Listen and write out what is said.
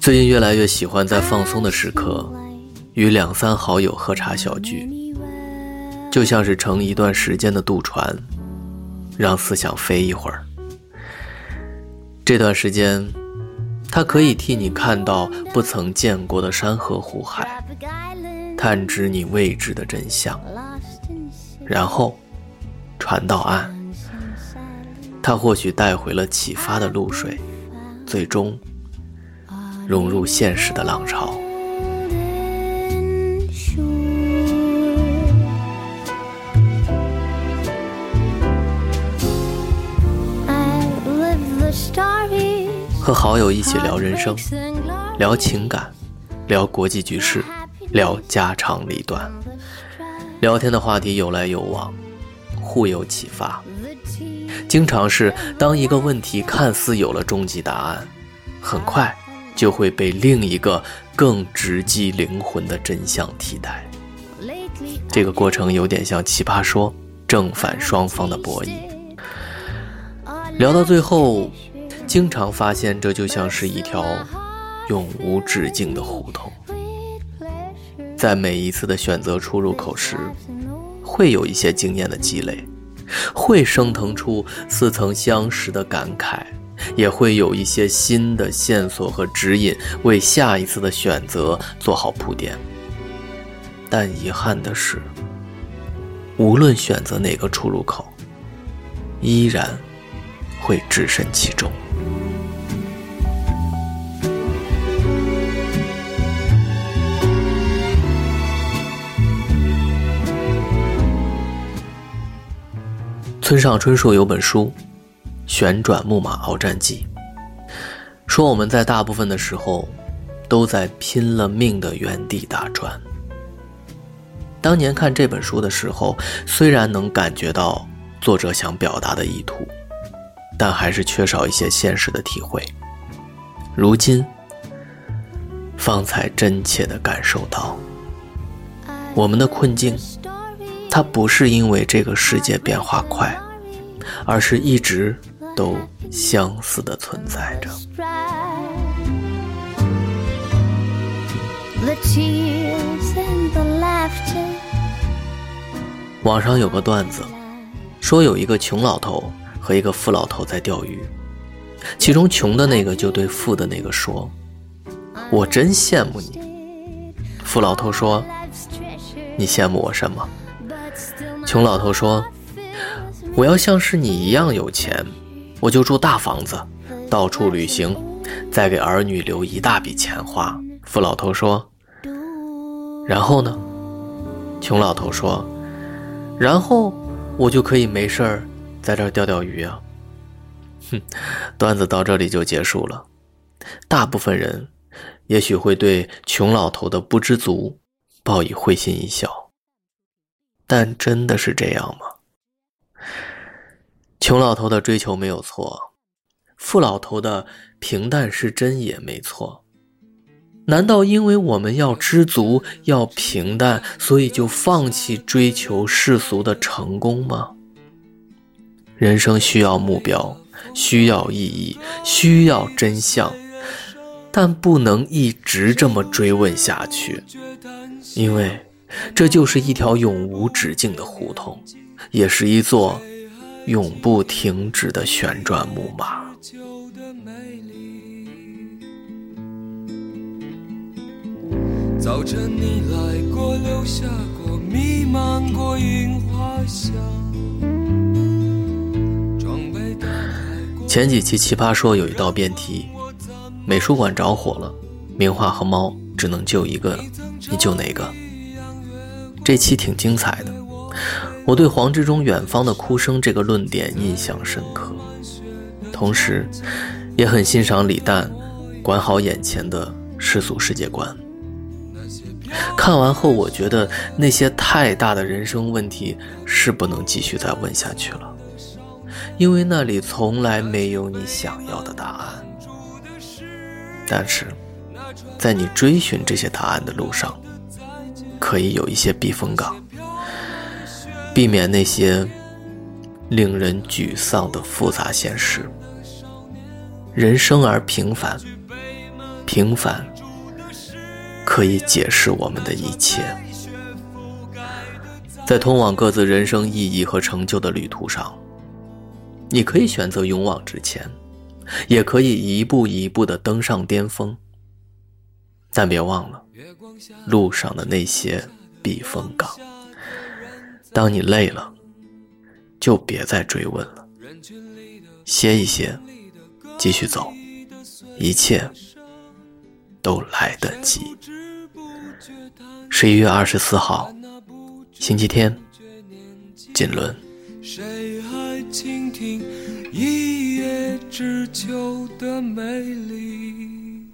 最近越来越喜欢在放松的时刻，与两三好友喝茶小聚，就像是乘一段时间的渡船，让思想飞一会儿。这段时间，它可以替你看到不曾见过的山河湖海，探知你未知的真相，然后船到岸。他或许带回了启发的露水，最终融入现实的浪潮。和好友一起聊人生，聊情感，聊国际局势，聊家长里短。聊天的话题有来有往，互有启发。经常是当一个问题看似有了终极答案，很快就会被另一个更直击灵魂的真相替代。这个过程有点像《奇葩说》正反双方的博弈。聊到最后，经常发现这就像是一条永无止境的胡同。在每一次的选择出入口时，会有一些经验的积累，会升腾出似曾相识的感慨，也会有一些新的线索和指引，为下一次的选择做好铺垫。但遗憾的是，无论选择哪个出入口，依然会置身其中。村上春树有本书《旋转木马鏖战记》，说我们在大部分的时候都在拼了命的原地打转。当年看这本书的时候，虽然能感觉到作者想表达的意图，但还是缺少一些现实的体会。如今，方才真切地感受到，我们的困境，它不是因为这个世界变化快，而是一直都相似的存在着。网上有个段子，说有一个穷老头和一个富老头在钓鱼，其中穷的那个就对富的那个说：“我真羡慕你。”富老头说：“你羡慕我什么？”穷老头说：“我要像是你一样有钱，我就住大房子，到处旅行，再给儿女留一大笔钱花。”富老头说：“然后呢？”穷老头说：“然后我就可以没事儿在这钓钓鱼啊。”哼，段子到这里就结束了。大部分人也许会对穷老头的不知足报以会心一笑，但真的是这样吗？穷老头的追求没有错，富老头的平淡是真也没错。难道因为我们要知足、要平淡，所以就放弃追求世俗的成功吗？人生需要目标，需要意义，需要真相，但不能一直这么追问下去，因为这就是一条永无止境的胡同，也是一座永不停止的旋转木马。早晨你来过，留下过，弥漫过樱花香。前几期《奇葩说》有一道辩题：美术馆着火了，名画和猫只能救一个，你救哪个？这期挺精彩的。我对黄志忠“远方的哭声”这个论点印象深刻，同时，也很欣赏李诞“管好眼前的世俗世界观”。看完后，我觉得那些太大的人生问题是不能继续再问下去了，因为那里从来没有你想要的答案。但是，在你追寻这些答案的路上，可以有一些避风港，避免那些令人沮丧的复杂现实。人生而平凡，平凡。可以解释我们的一切，在通往各自人生意义和成就的旅途上，你可以选择勇往直前，也可以一步一步的登上巅峰。但别忘了路上的那些避风港。当你累了，就别再追问了，歇一歇，继续走，一切。都来得及。十一月二十四号，星期天，锦纶。谁还倾听一叶知秋的美丽？